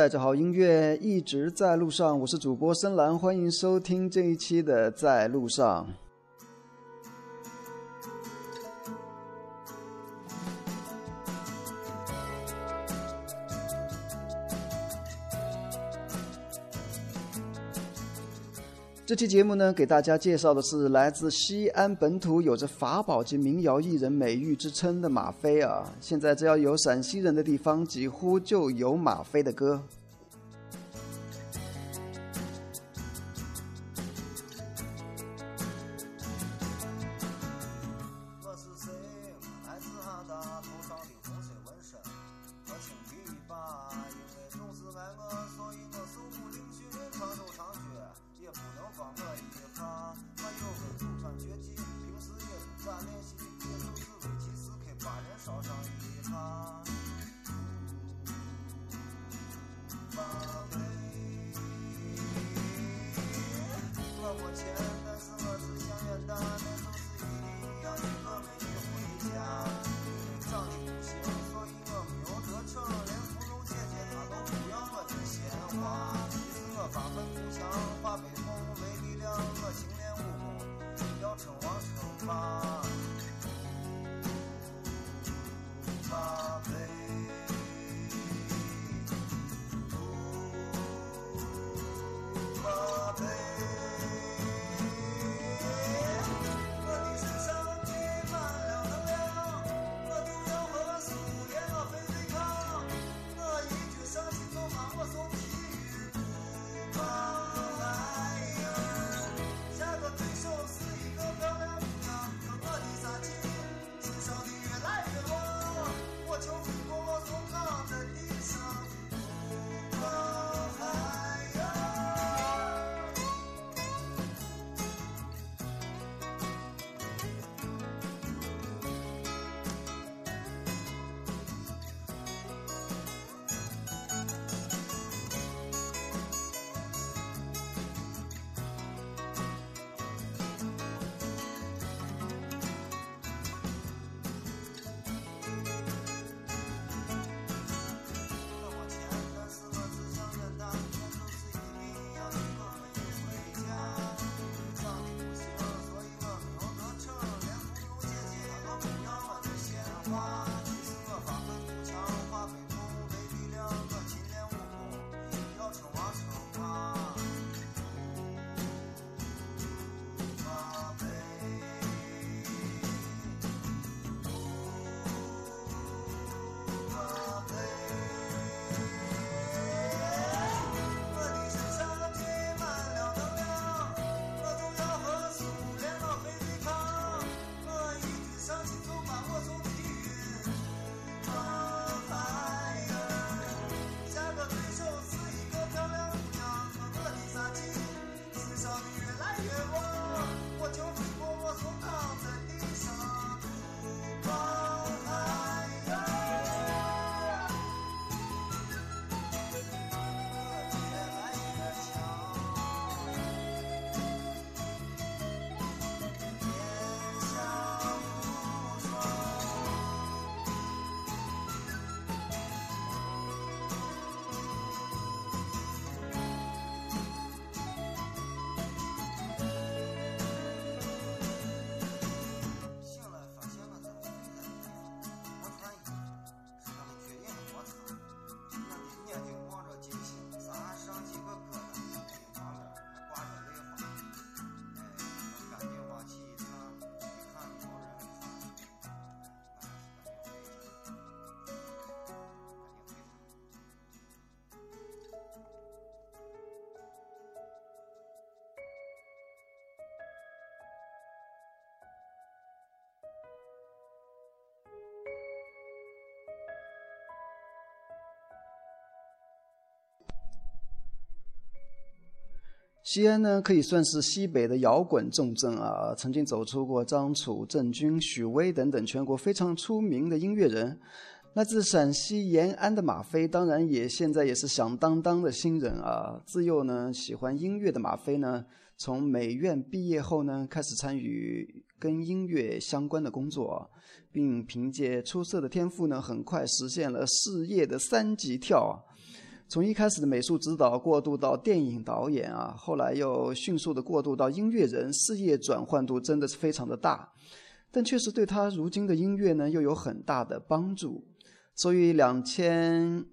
带着好音乐一直在路上。我是主播深蓝，欢迎收听这一期的在路上。这期节目呢，给大家介绍的是来自西安本土、有着法宝级民谣艺人美誉之称的马飞啊。现在只要有陕西人的地方，几乎就有马飞的歌。西安呢，可以算是西北的摇滚重镇啊，曾经走出过张楚、郑钧、许巍等等全国非常出名的音乐人。来自陕西延安的马飞，当然也现在也是响当当的新人啊。自幼呢喜欢音乐的马飞呢，从美院毕业后呢，开始参与跟音乐相关的工作，并凭借出色的天赋呢，很快实现了事业的三级跳啊。从一开始的美术指导过渡到电影导演啊，后来又迅速的过渡到音乐人，事业转换度真的是非常的大，但确实对他如今的音乐呢又有很大的帮助。所以两千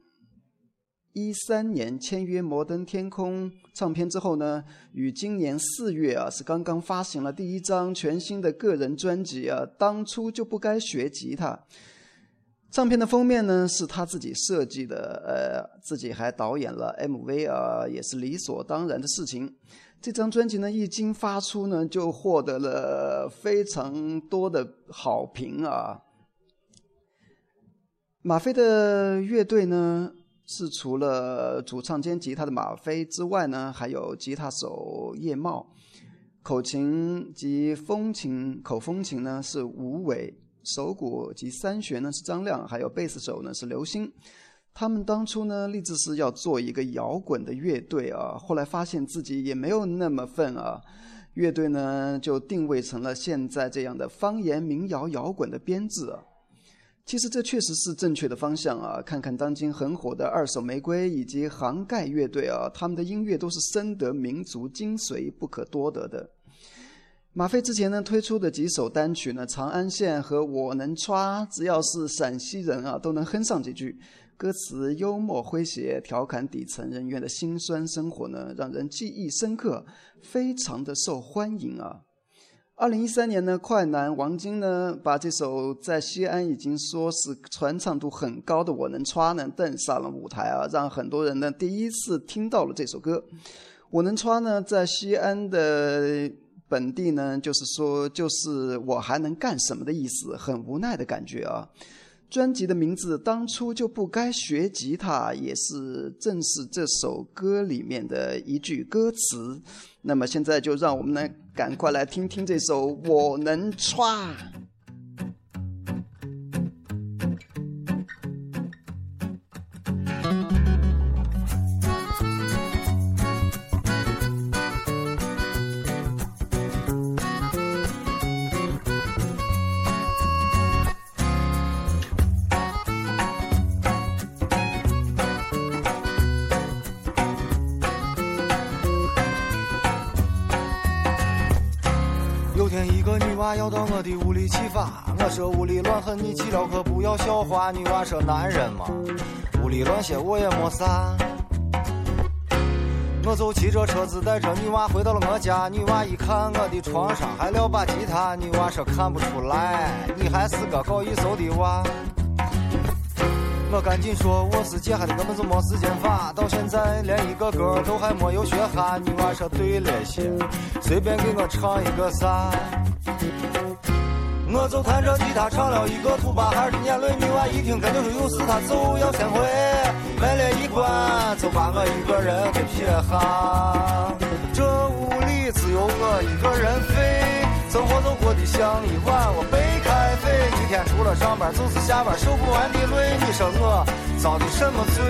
一三年签约摩登天空唱片之后呢，与今年四月啊是刚刚发行了第一张全新的个人专辑啊，当初就不该学吉他。唱片的封面呢是他自己设计的，呃，自己还导演了 MV 啊，也是理所当然的事情。这张专辑呢一经发出呢，就获得了非常多的好评啊。马飞的乐队呢是除了主唱兼吉他的马飞之外呢，还有吉他手叶茂，口琴及风琴口风琴呢是吴伟。手鼓及三弦呢是张亮，还有贝斯手呢是刘星。他们当初呢立志是要做一个摇滚的乐队啊，后来发现自己也没有那么份啊，乐队呢就定位成了现在这样的方言民谣摇滚的编制啊。其实这确实是正确的方向啊！看看当今很火的二手玫瑰以及杭盖乐队啊，他们的音乐都是深得民族精髓，不可多得的。马飞之前呢推出的几首单曲呢，《长安县》和《我能抓》，只要是陕西人啊，都能哼上几句。歌词幽默诙谐，调侃底层人员的辛酸生活呢，让人记忆深刻，非常的受欢迎啊。二零一三年呢，快男王晶呢，把这首在西安已经说是传唱度很高的《我能抓》呢，登上了舞台啊，让很多人呢第一次听到了这首歌。《我能抓》呢，在西安的。本地呢，就是说，就是我还能干什么的意思，很无奈的感觉啊。专辑的名字当初就不该学吉他，也是正是这首歌里面的一句歌词。那么现在就让我们来，赶快来听听这首《我能抓》。说屋里乱很，你去了可不要笑话。女娃说男人嘛，屋里乱些我也没啥。我就骑着车子带着女娃回到了我家，女娃一看我的床上还撂把吉他，女娃说看不出来，你还是个搞艺术的娃。我赶紧说我是姐，还的根本就没时间发，到现在连一个歌都还没有学哈。女娃说对了些，随便给我唱一个啥。我就弹着吉他唱了一个土巴孩的眼泪，女娃一听肯定说有事，她就要先回，门帘一关就把我一个人给撇下。这屋里只有我一个人飞，生活就过得像一碗我白开水，一天除了上班就是下班，受不完的累，你说我遭的什么罪？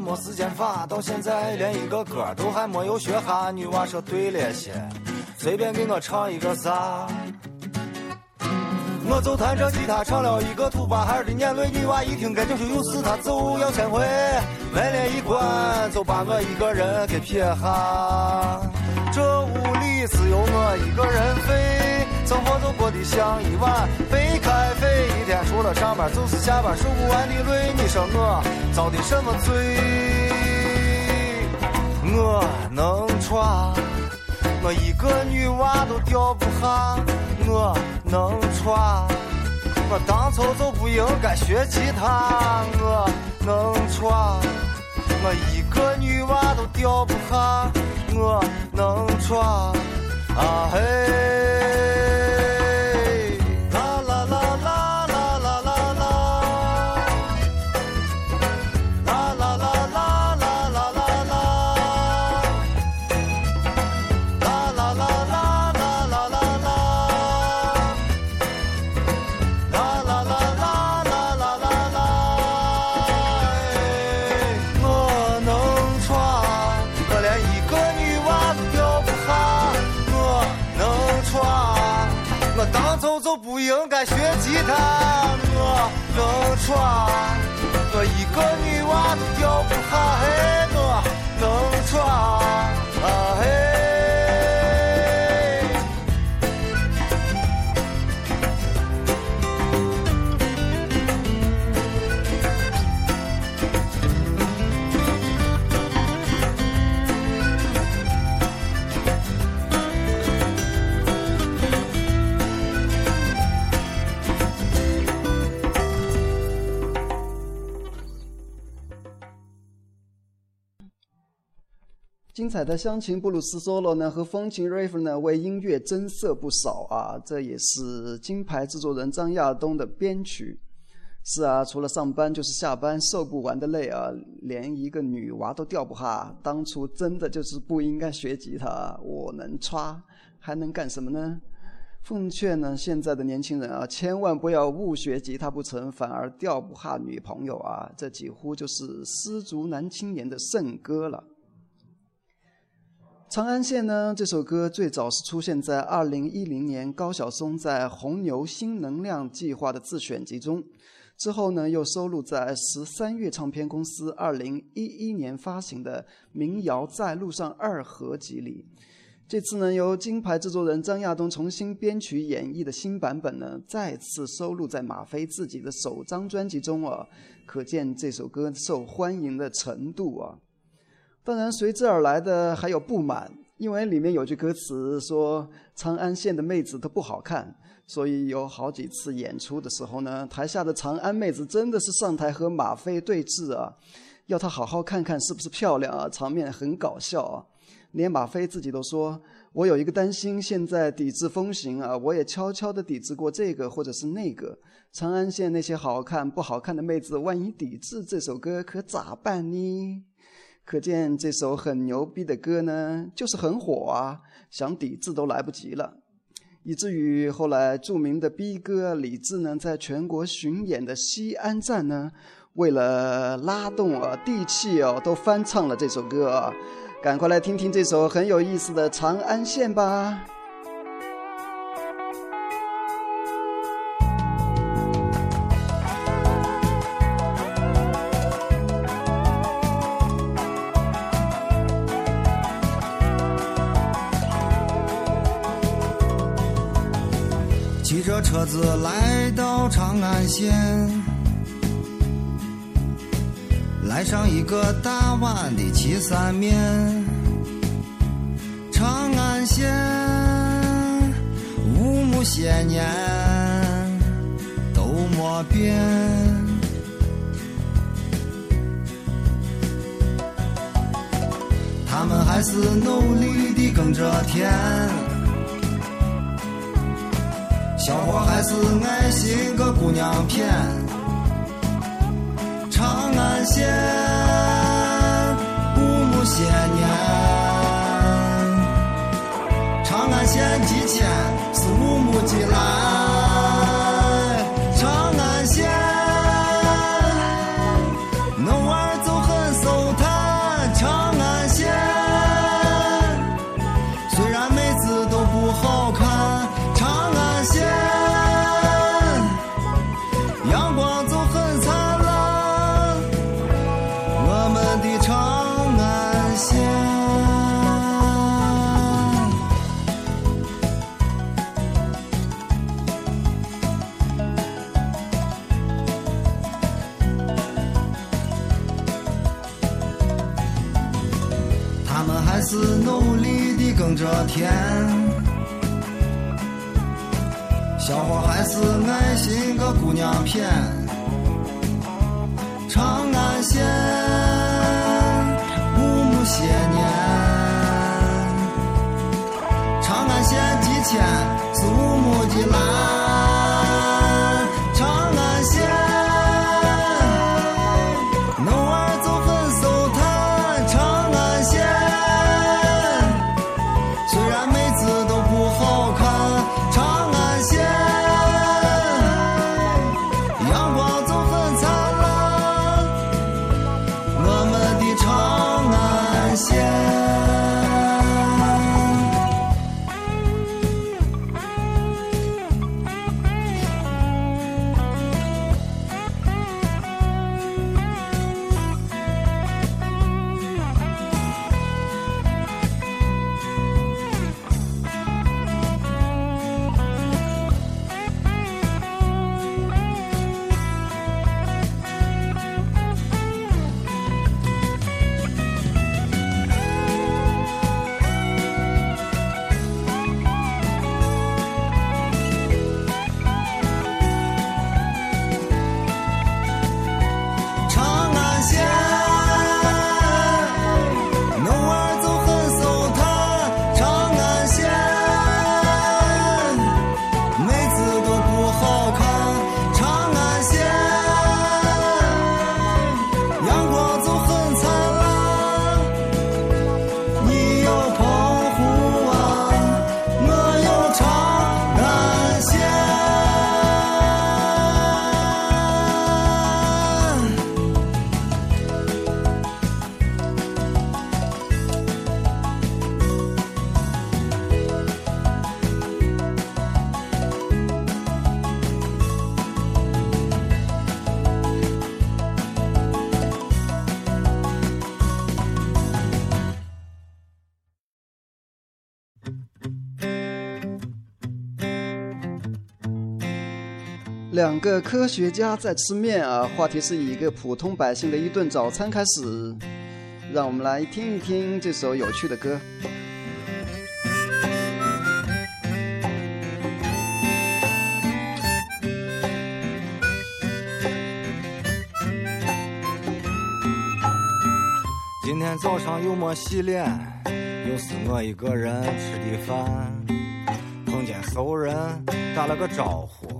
没时间发，到现在连一个歌都还没有学哈。女娃说对了些，随便给我唱一个啥。我就弹着吉他唱了一个土巴孩的眼泪，女娃一听感觉说有事，她就要先回，门帘一关就把我一个人给撇下。这屋里只有我一个人飞，生活就过得像一碗白开水，一天除了上班就是下班，受不完的累。你说我遭的什么罪？我能闯，我一个女娃都吊不下。我能闯，我当初就不应该学吉他。我能闯，我一个女娃都吊不下。我能闯，啊嘿。吉他我能穿，我一个女娃都吊不下，嘿，我能穿，啊嘿。精彩的乡情布鲁斯 solo 呢和风情 riff 呢为音乐增色不少啊，这也是金牌制作人张亚东的编曲。是啊，除了上班就是下班，受不完的累啊，连一个女娃都吊不下。当初真的就是不应该学吉他，我能刷还能干什么呢？奉劝呢现在的年轻人啊，千万不要误学吉他不成，反而吊不下女朋友啊，这几乎就是失足男青年的圣歌了。《长安县》呢，这首歌最早是出现在二零一零年高晓松在红牛新能量计划的自选集中，之后呢又收录在十三月唱片公司二零一一年发行的《民谣在路上二合集》里。这次呢，由金牌制作人张亚东重新编曲演绎的新版本呢，再次收录在马飞自己的首张专辑中啊，可见这首歌受欢迎的程度啊。当然，随之而来的还有不满，因为里面有句歌词说长安县的妹子都不好看，所以有好几次演出的时候呢，台下的长安妹子真的是上台和马飞对峙啊，要他好好看看是不是漂亮啊，场面很搞笑啊。连马飞自己都说：“我有一个担心，现在抵制风行啊，我也悄悄地抵制过这个或者是那个。长安县那些好看不好看的妹子，万一抵制这首歌，可咋办呢？”可见这首很牛逼的歌呢，就是很火啊，想抵制都来不及了，以至于后来著名的 B 哥李志呢，在全国巡演的西安站呢，为了拉动啊地气哦，都翻唱了这首歌啊，赶快来听听这首很有意思的《长安县》吧。车子来到长安县，来上一个大碗的岐山面。长安县五亩些年都没变，他们还是努力的耕着田。小伙还是爱心个姑娘片，长安县五亩些年，长安县几千是五亩几蓝。娘片。长安县五亩些年，长安县几千是五亩的蓝。两个科学家在吃面啊，话题是以一个普通百姓的一顿早餐开始。让我们来听一听这首有趣的歌。今天早上又没洗脸，又是我一个人吃的饭。碰见熟人打了个招呼，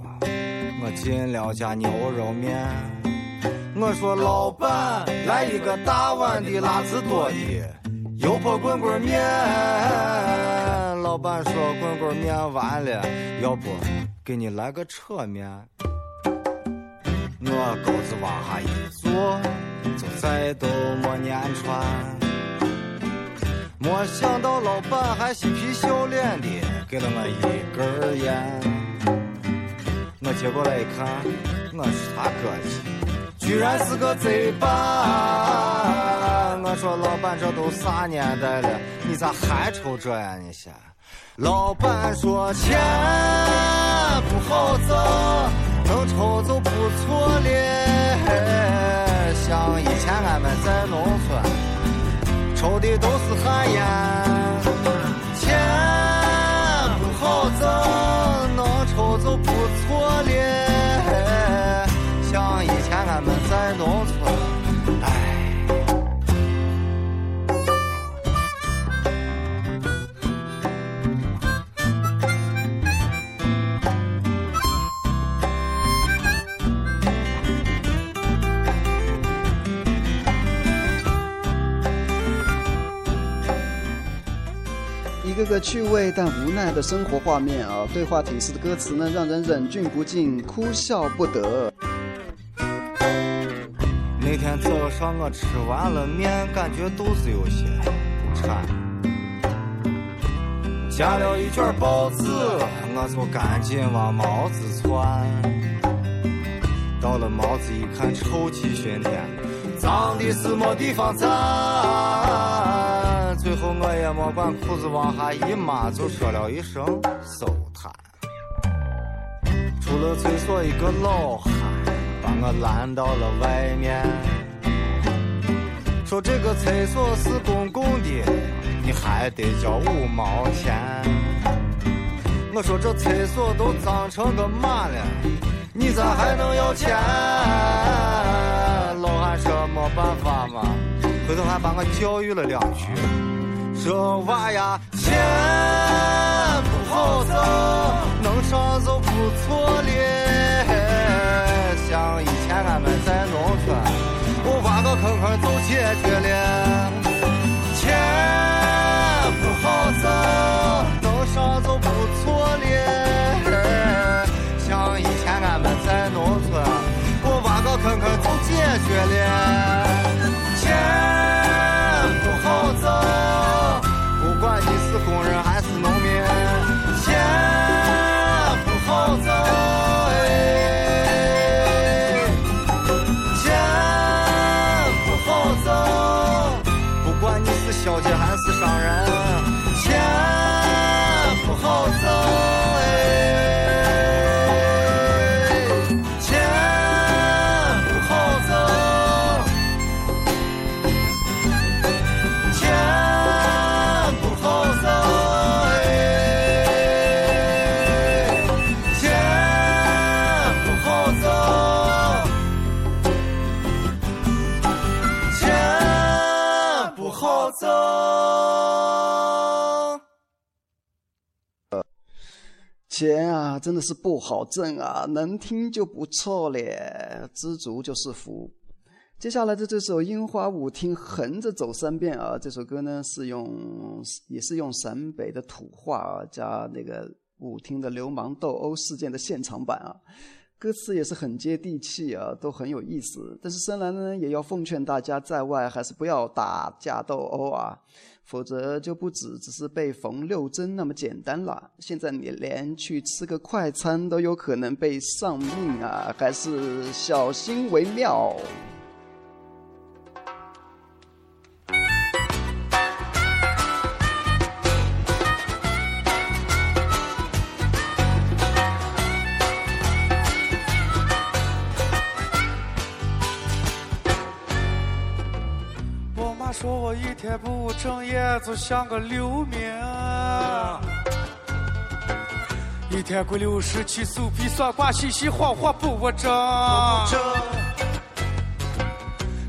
我进了家牛肉面。我说老板来一个大碗的辣子多的油泼滚滚面。老板说滚滚面完了，要不给你来个扯面。我钩子往下一坐，就再都没撵穿。没想到老板还嬉皮笑脸的给了我一根烟。我接过来一看，我是他哥的，居然是个贼吧！我说老板，这都啥年代了，你咋还抽这呀？你先。老板说钱不好挣。能抽就不错了，像以前俺们在农村抽的都是旱烟，个个趣味但无奈的生活画面啊，对话挺诗的歌词呢，让人忍俊不禁，哭笑不得。那天早上我吃完了面，感觉肚子有些不馋，夹了一卷包子，我就赶紧往毛子窜。到了毛子一看，臭气熏天，脏的是没地方站。后我也没管裤子往下一抹，就说了一声收摊。出了厕所，一个老汉把我拦到了外面，说这个厕所是公共的，你还得交五毛钱。我说这厕所都脏成个嘛了，你咋还能要钱？老汉说没办法嘛，回头还把我教育了两句。这娃呀，钱不好挣，能上就不错了。像以前俺们在农村，我挖个坑坑就解决了。钱不好挣，能上就不错了。像以前俺们在农村，我挖个坑坑就解决了。工人钱啊，真的是不好挣啊！能听就不错咧，知足就是福。接下来的这首《樱花舞厅》，横着走三遍啊！这首歌呢是用，也是用陕北的土话啊，加那个舞厅的流氓斗殴事件的现场版啊。歌词也是很接地气啊，都很有意思。但是深蓝呢，也要奉劝大家在外还是不要打架斗殴啊。否则就不止只是被缝六针那么简单了。现在你连去吃个快餐都有可能被丧命啊，还是小心为妙。一天不务正业，就像个流民。一天过六十七宿比算卦嘻嘻晃晃不务正。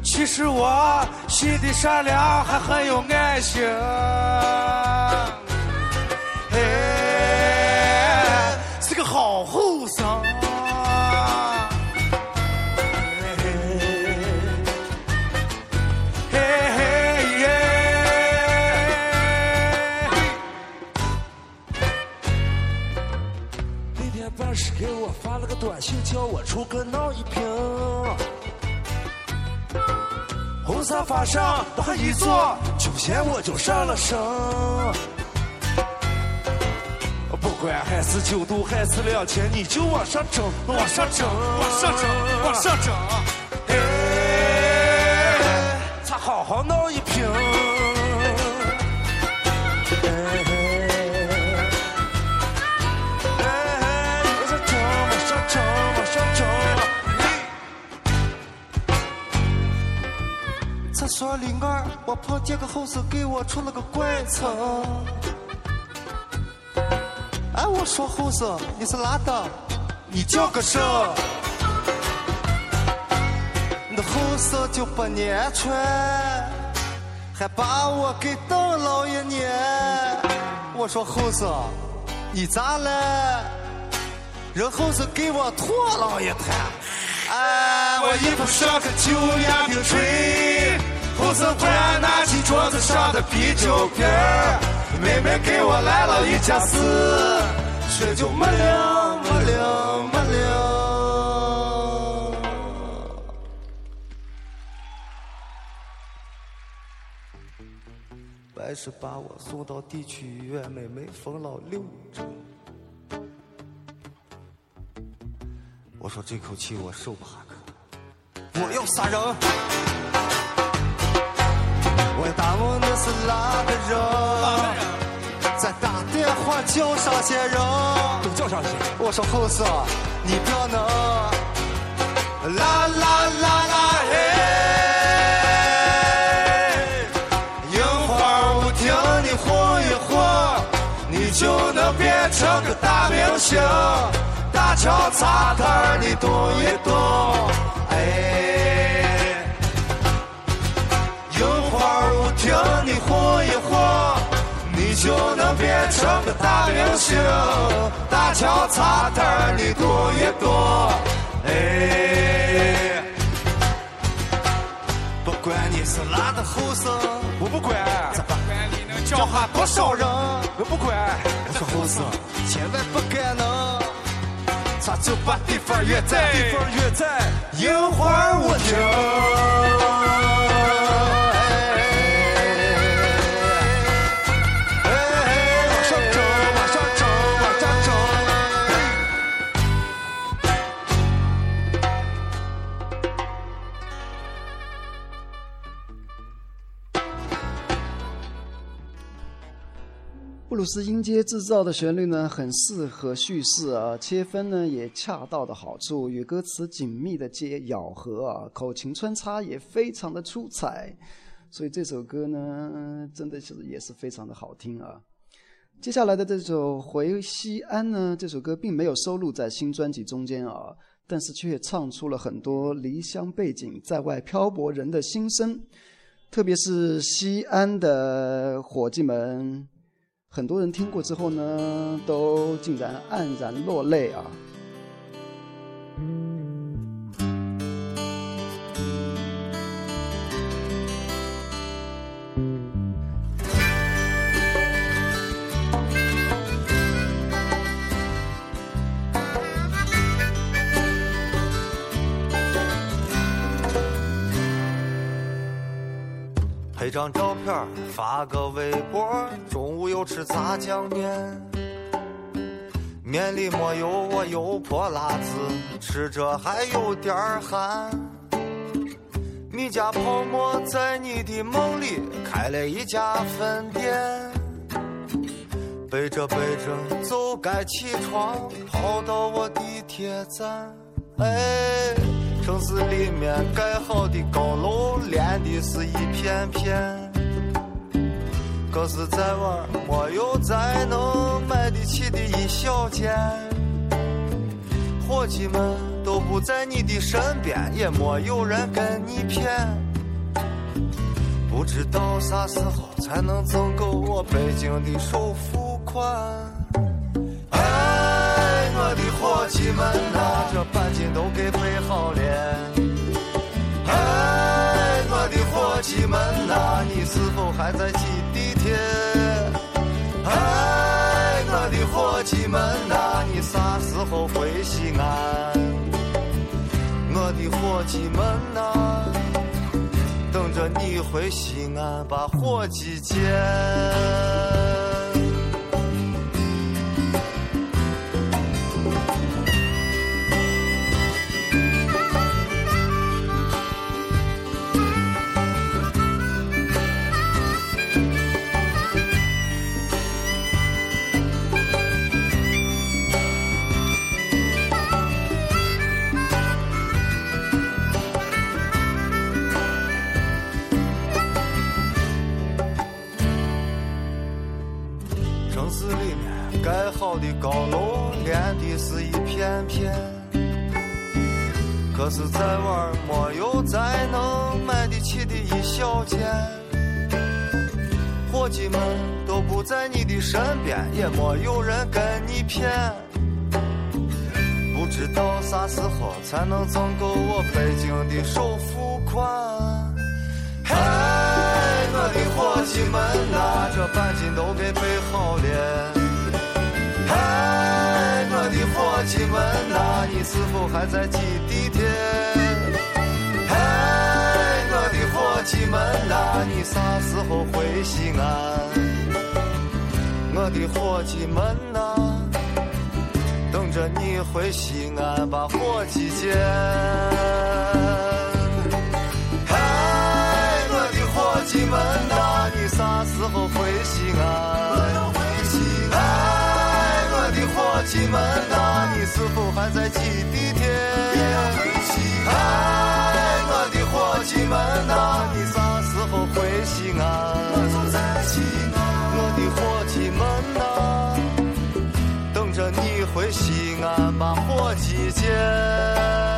其实我心地善良，还很有爱心。哎，是个好后生。短信，叫我出个闹一瓶。红沙发上他一坐，酒仙我就上了身。不管还是九度还是两千，你就往上整，往上整，往上整，往上整。哎，咱好好闹一瓶。厕所里面，我碰见个后生给我出了个怪称。哎，我说后生，你是哪的？你叫个甚？那后生就不年全，还把我给当老爷撵。我说后生，你咋了？人后生给我拖老爷谈。哎，我衣服上个旧烟饼吹，后生忽然拿起桌子上的啤酒瓶儿，妹妹给我来了一架四，却就没了没了没了。白是把我送到地区医院，妹妹缝了六针。我说这口气我受不下去，我要杀人！我打问的是哪个人？在打电话叫上些人。都叫上去。我说后生，你不要能啦啦啦啦嘿，樱花舞厅你晃一晃，你就能变成个大明星。大桥茶摊儿你动一动，哎，听你晃一晃，你就能变成个大明星。大桥茶摊你动一动，哎，不管你是哪的后生，我不管，这不管你能教化多少人。我不管。我说后生，千万不敢能，咱就把地方越在，地方越在，樱花舞厅。鲁斯音阶制造的旋律呢，很适合叙事啊，切分呢也恰到的好处，与歌词紧密的接咬合啊，口琴穿插也非常的出彩，所以这首歌呢，真的是也是非常的好听啊。接下来的这首《回西安》呢，这首歌并没有收录在新专辑中间啊，但是却唱出了很多离乡背景、在外漂泊人的心声，特别是西安的伙计们。很多人听过之后呢，都竟然黯然落泪啊！张照片发个微博，中午又吃炸酱面，面里没有我油泼辣子，吃着还有点儿寒。你家泡沫在你的梦里开了一家分店，背着背着就该起床，跑到我地铁站。哎，城市里面盖好的高楼连的是一片片。可是，在玩没有再能买得起的一小间，伙计们都不在你的身边，也没有人跟你谝。不知道啥时候才能挣够我北京的首付款。哎，我的伙计们还在挤地铁？哎，我的伙计们呐，你啥时候回西安？我的伙计们呐，等着你回西安把伙计见。是，在玩没有再能买得起的一小件。伙计们都不在你的身边，也没有人跟你骗。不知道啥时候才能挣够我北京的首付款。嗨，我的伙计们呐，这半斤都给备好了。嗨，我的伙计们呐，你是否还在挤地铁伙计们呐，你啥时候回西安？我的伙计们呐，等着你回西安把伙计见。嗨，我的伙计们呐，你啥时候回西安？嗨，我的伙计们呐，你是否还在挤地铁？嗨，我的伙计们呐，你啥时候回西安？我总在西安，我的伙计们呐，等着你回西安把伙计见。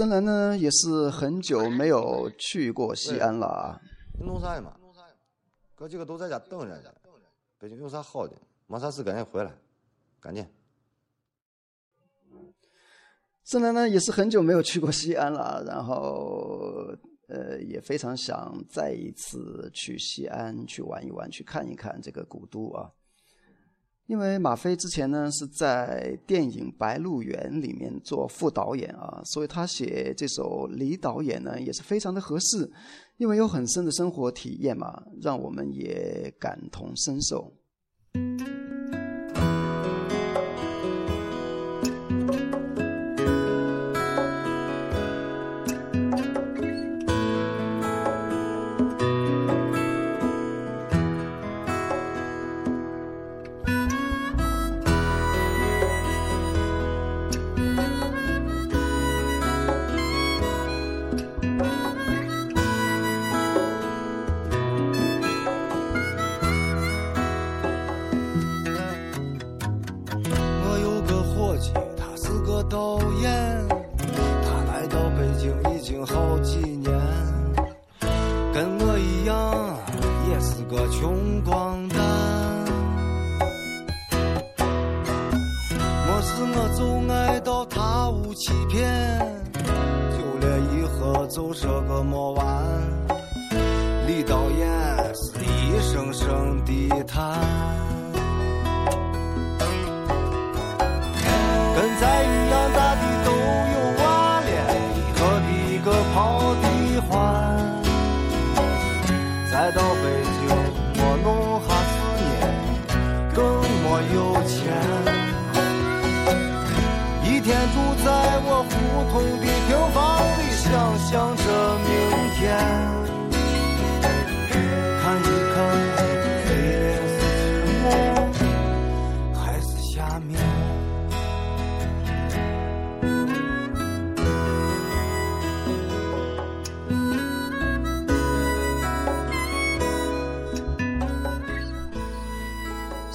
深蓝呢也是很久没有去过西安了啊。你弄啥呀嘛？哥几个都在家等着呢。北京有啥好的？没啥事赶紧回来，赶紧。深蓝呢也是很久没有去过西安了，然后呃也非常想再一次去西安去玩一玩，去看一看这个古都啊。因为马飞之前呢是在电影《白鹿原》里面做副导演啊，所以他写这首李导演呢也是非常的合适，因为有很深的生活体验嘛，让我们也感同身受。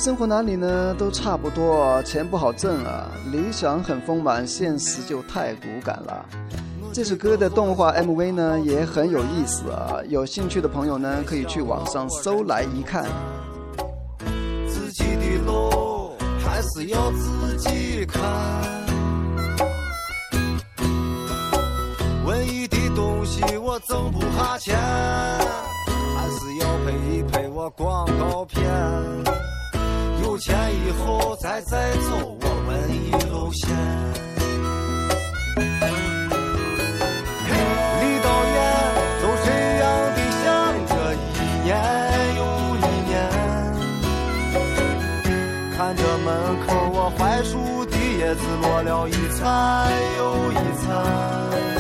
生活哪里呢都差不多，钱不好挣啊，理想很丰满，现实就太骨感了。这首歌的动画 MV 呢也很有意思啊，有兴趣的朋友呢可以去网上搜来一看。自己的路还是要自己看，文艺的东西我挣不下钱，还是要配一配我广告片。有钱以后再再走我文艺路线。离岛远，走这样的想着一年又一年，看着门口我槐树的叶子落了一残又一残。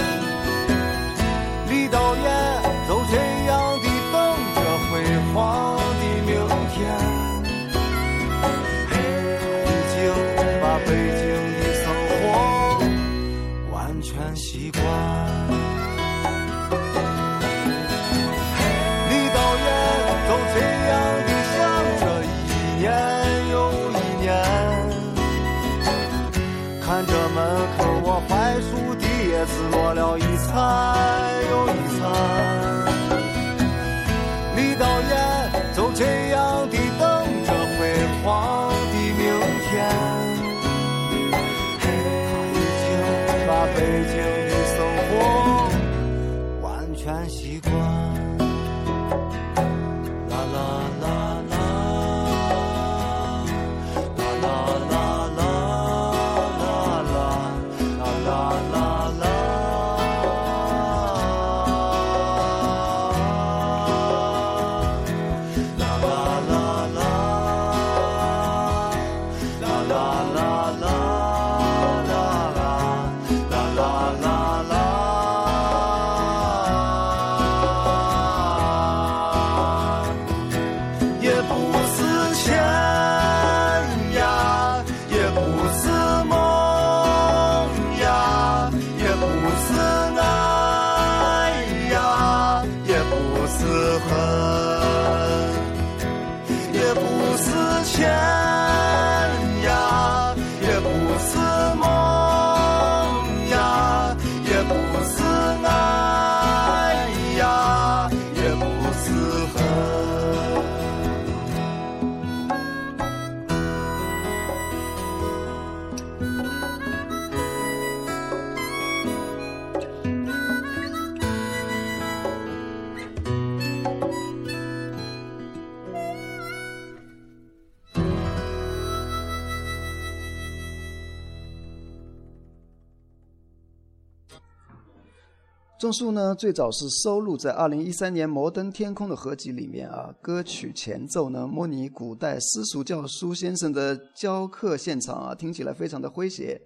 种树呢，最早是收录在二零一三年《摩登天空》的合集里面啊。歌曲前奏呢，模拟古代私塾教书先生的教课现场啊，听起来非常的诙谐。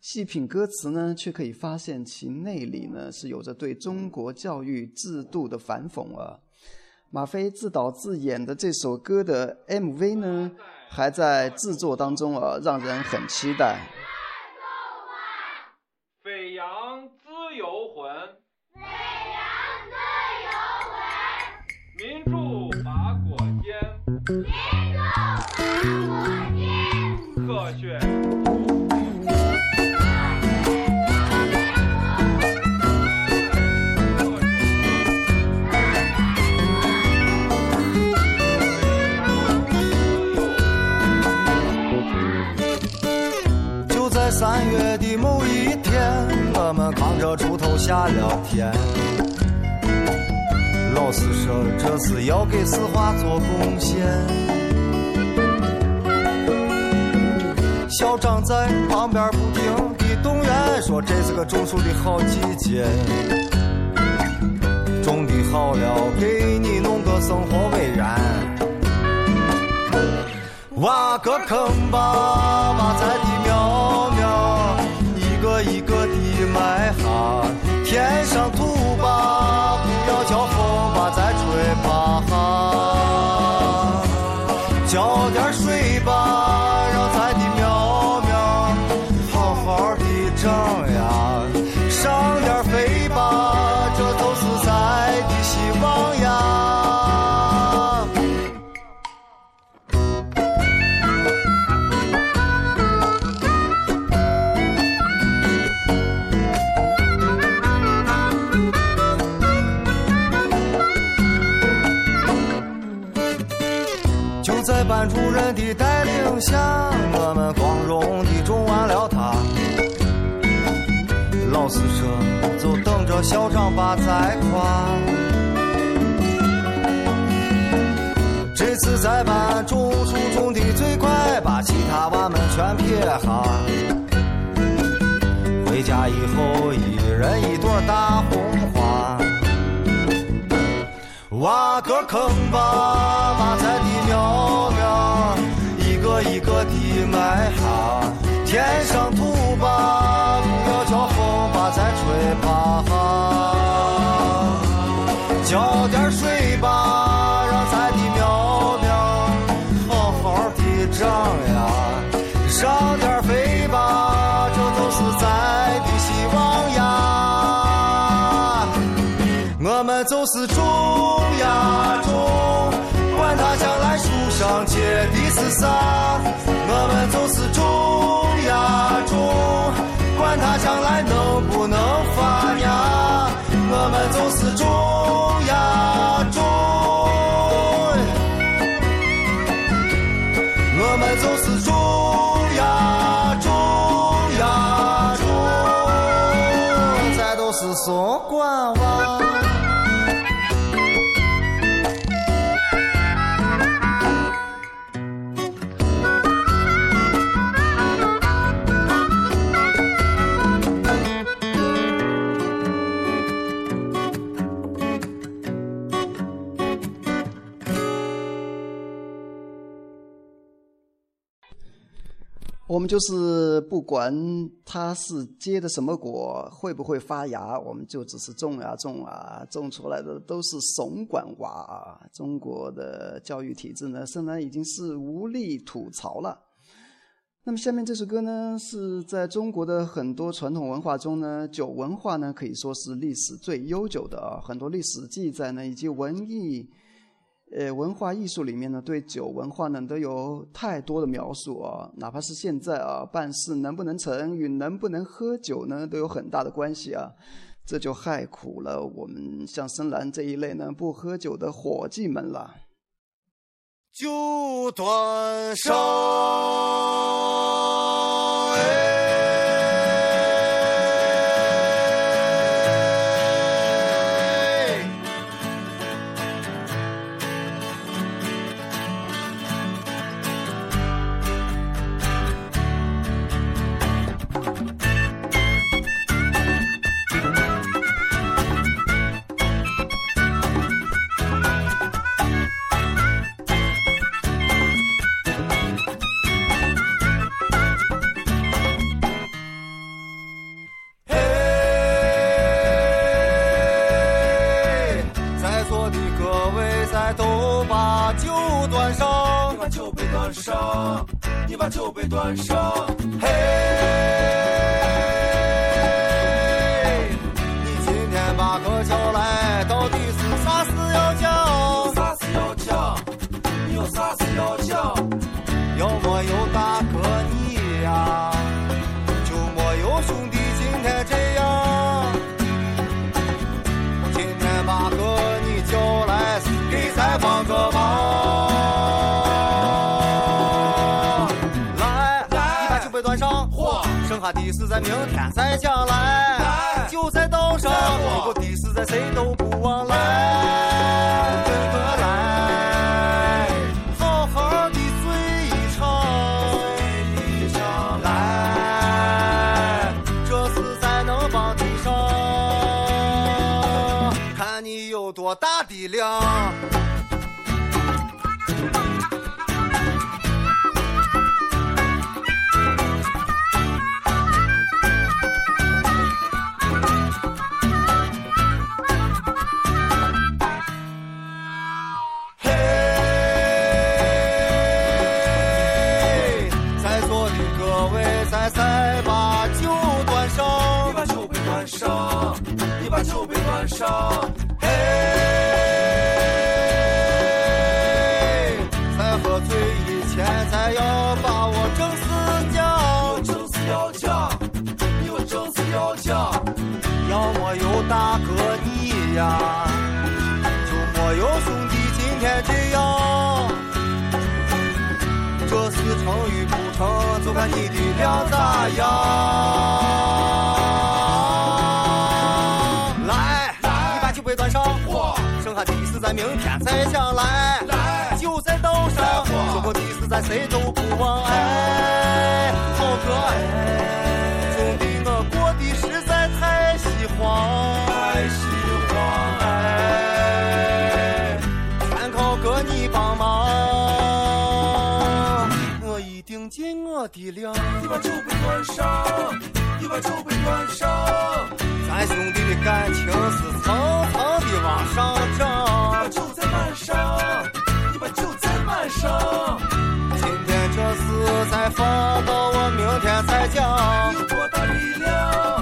细品歌词呢，却可以发现其内里呢是有着对中国教育制度的反讽啊。马飞自导自演的这首歌的 MV 呢，还在制作当中啊，让人很期待。下了田。老师说这是要给四化做贡献。校长在旁边不停地动员，说这是个种树的好季节。种的好了，给你弄个生活委员。挖个坑吧，把菜地苗苗，一个一个地埋下，填上土吧，不要叫风把咱吹就在班主任的带领下，我们光荣地种完了它。老师说，就等着校长把栽夸。这次在班种树种的最快，把其他娃们全撇下。回家以后，一人一朵大红花。挖个坑吧，把咱的苗苗一个一个地埋下，填上土吧，不要叫风把咱吹趴。浇点水吧，让咱的苗苗好好的长呀，让点肥就是种呀种，管它将来树上结的是啥。我们就是种呀种，管它将来能不能发芽。我们就是种呀我们就是不管它是结的什么果，会不会发芽，我们就只是种啊种啊，种出来的都是怂管娃啊！中国的教育体制呢，现在已经是无力吐槽了。那么下面这首歌呢，是在中国的很多传统文化中呢，酒文化呢可以说是历史最悠久的啊，很多历史记载呢以及文艺。呃，文化艺术里面呢，对酒文化呢都有太多的描述啊，哪怕是现在啊，办事能不能成与能不能喝酒呢，都有很大的关系啊，这就害苦了我们像深蓝这一类呢不喝酒的伙计们了。酒端上，哎。要没？有大哥你呀，就没有兄弟今天这样。今天把哥你叫来，给咱帮个忙。来，你把酒杯端上，嚯剩下的事咱明天再讲来。来酒在倒上，嚯如果的事在谁都不忘来。力量呀，就没有兄弟今天这样。这事成与不成，就看你的量咋样。来，你把酒杯端上，剩下的事咱明天再讲。来，酒在刀上，说过的事咱谁都不忘。哎，好哥哎，兄弟我过的实在太喜欢我的量。你把酒杯端上，你把酒杯端上，咱兄弟的感情是层层的往上涨。你把。酒再满上，你把酒再满上。今天这事再放到我明天再讲。有多大力量？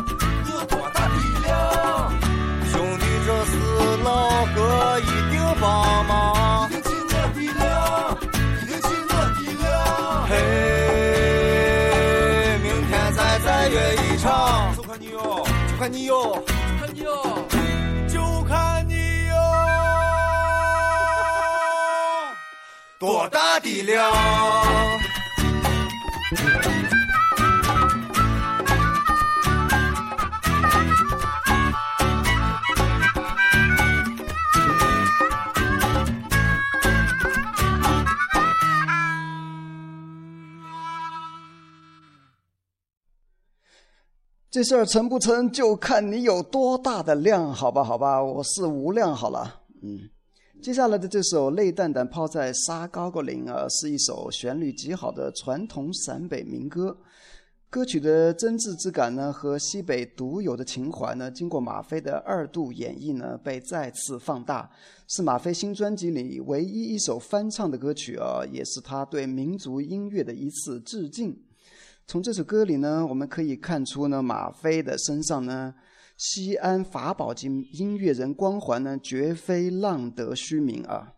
看你有，看你哟。就看你有多大的量。这事儿成不成，就看你有多大的量，好吧，好吧，我是无量好了，嗯。接下来的这首《泪蛋蛋泡在沙高高岭》啊，是一首旋律极好的传统陕北民歌。歌曲的真挚之感呢，和西北独有的情怀呢，经过马飞的二度演绎呢，被再次放大，是马飞新专辑里唯一一首翻唱的歌曲啊，也是他对民族音乐的一次致敬。从这首歌里呢，我们可以看出呢，马飞的身上呢，西安法宝级音乐人光环呢，绝非浪得虚名啊。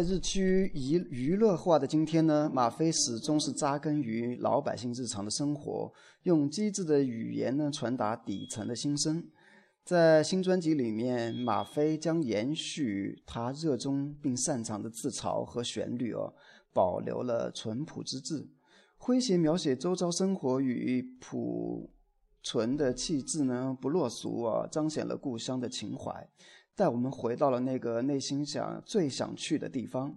在日趋娱娱乐化的今天呢，吗啡始终是扎根于老百姓日常的生活，用机智的语言呢传达底层的心声。在新专辑里面，吗啡将延续他热衷并擅长的自嘲和旋律哦，保留了淳朴之质，诙谐描写周遭生活与朴纯的气质呢不落俗啊，彰显了故乡的情怀。带我们回到了那个内心想最想去的地方。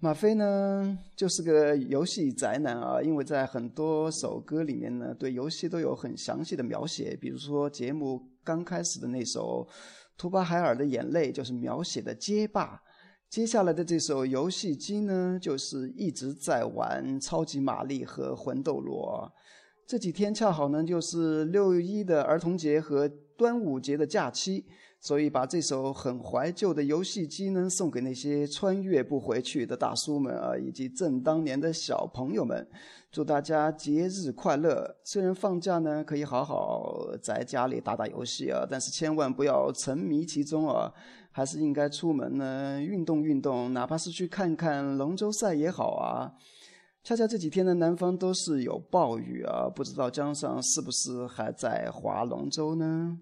马飞呢，就是个游戏宅男啊，因为在很多首歌里面呢，对游戏都有很详细的描写。比如说节目刚开始的那首《图巴海尔的眼泪》，就是描写的街霸；接下来的这首游戏机呢，就是一直在玩超级玛丽和魂斗罗。这几天恰好呢，就是六一的儿童节和端午节的假期。所以把这首很怀旧的游戏机呢，送给那些穿越不回去的大叔们啊，以及正当年的小朋友们，祝大家节日快乐！虽然放假呢，可以好好在家里打打游戏啊，但是千万不要沉迷其中啊，还是应该出门呢运动运动，哪怕是去看看龙舟赛也好啊。恰恰这几天呢，南方都是有暴雨啊，不知道江上是不是还在划龙舟呢？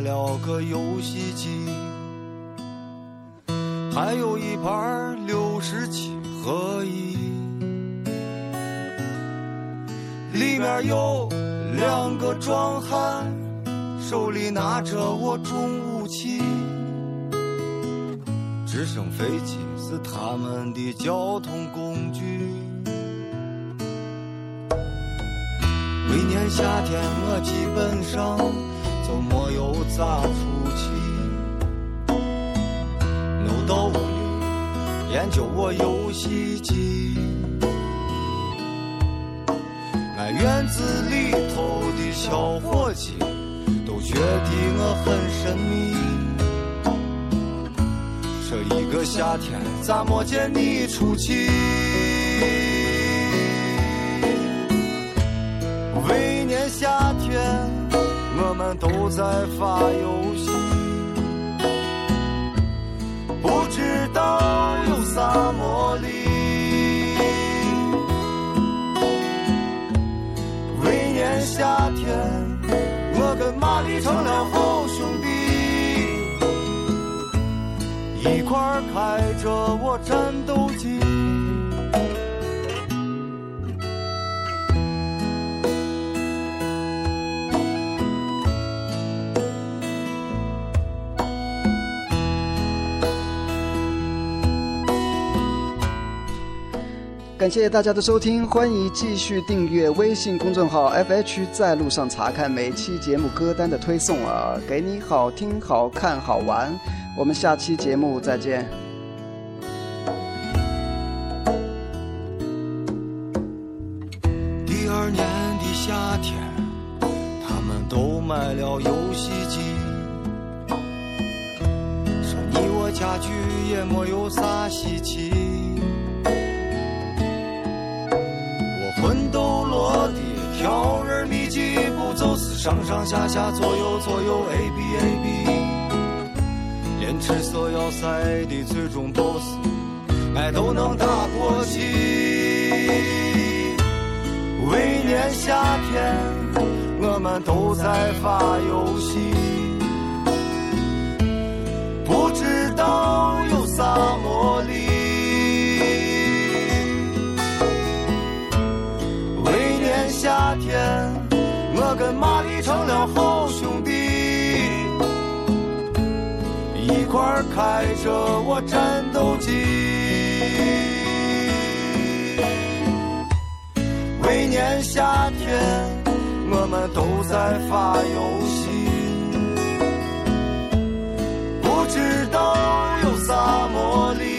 买了个游戏机，还有一盘六十七合一，里面有两个壮汉，手里拿着我重武器，直升飞机是他们的交通工具。每年夏天，我基本上都没有咋出去。弄到屋里研究我游戏机，俺院子里头的小伙计都觉得我很神秘。这一个夏天，咋没见你出去？夏天，我们都在发游戏，不知道有啥魔力。每年夏天，我跟玛丽成了好兄弟，一块开着我战斗机。感谢大家的收听，欢迎继续订阅微信公众号 FH，在路上查看每期节目歌单的推送啊，给你好听、好看、好玩。我们下期节目再见。第二年的夏天，他们都买了游戏机，说你我家具也没有啥稀奇。跳人秘籍步骤是上上下下左右左右 A B A B，连赤色要塞的最终 BOSS，俺都能打过去。每年夏天，我们都在发游戏，不知道有啥魔力。夏天，我跟玛丽成了好兄弟，一块儿开着我战斗机。每年夏天，我们都在发游戏，不知道有啥魔力。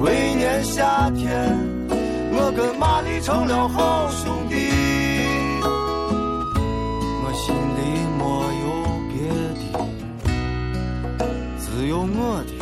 为年夏天，我跟玛丽成了好兄弟。我心里没有别的，只有我的。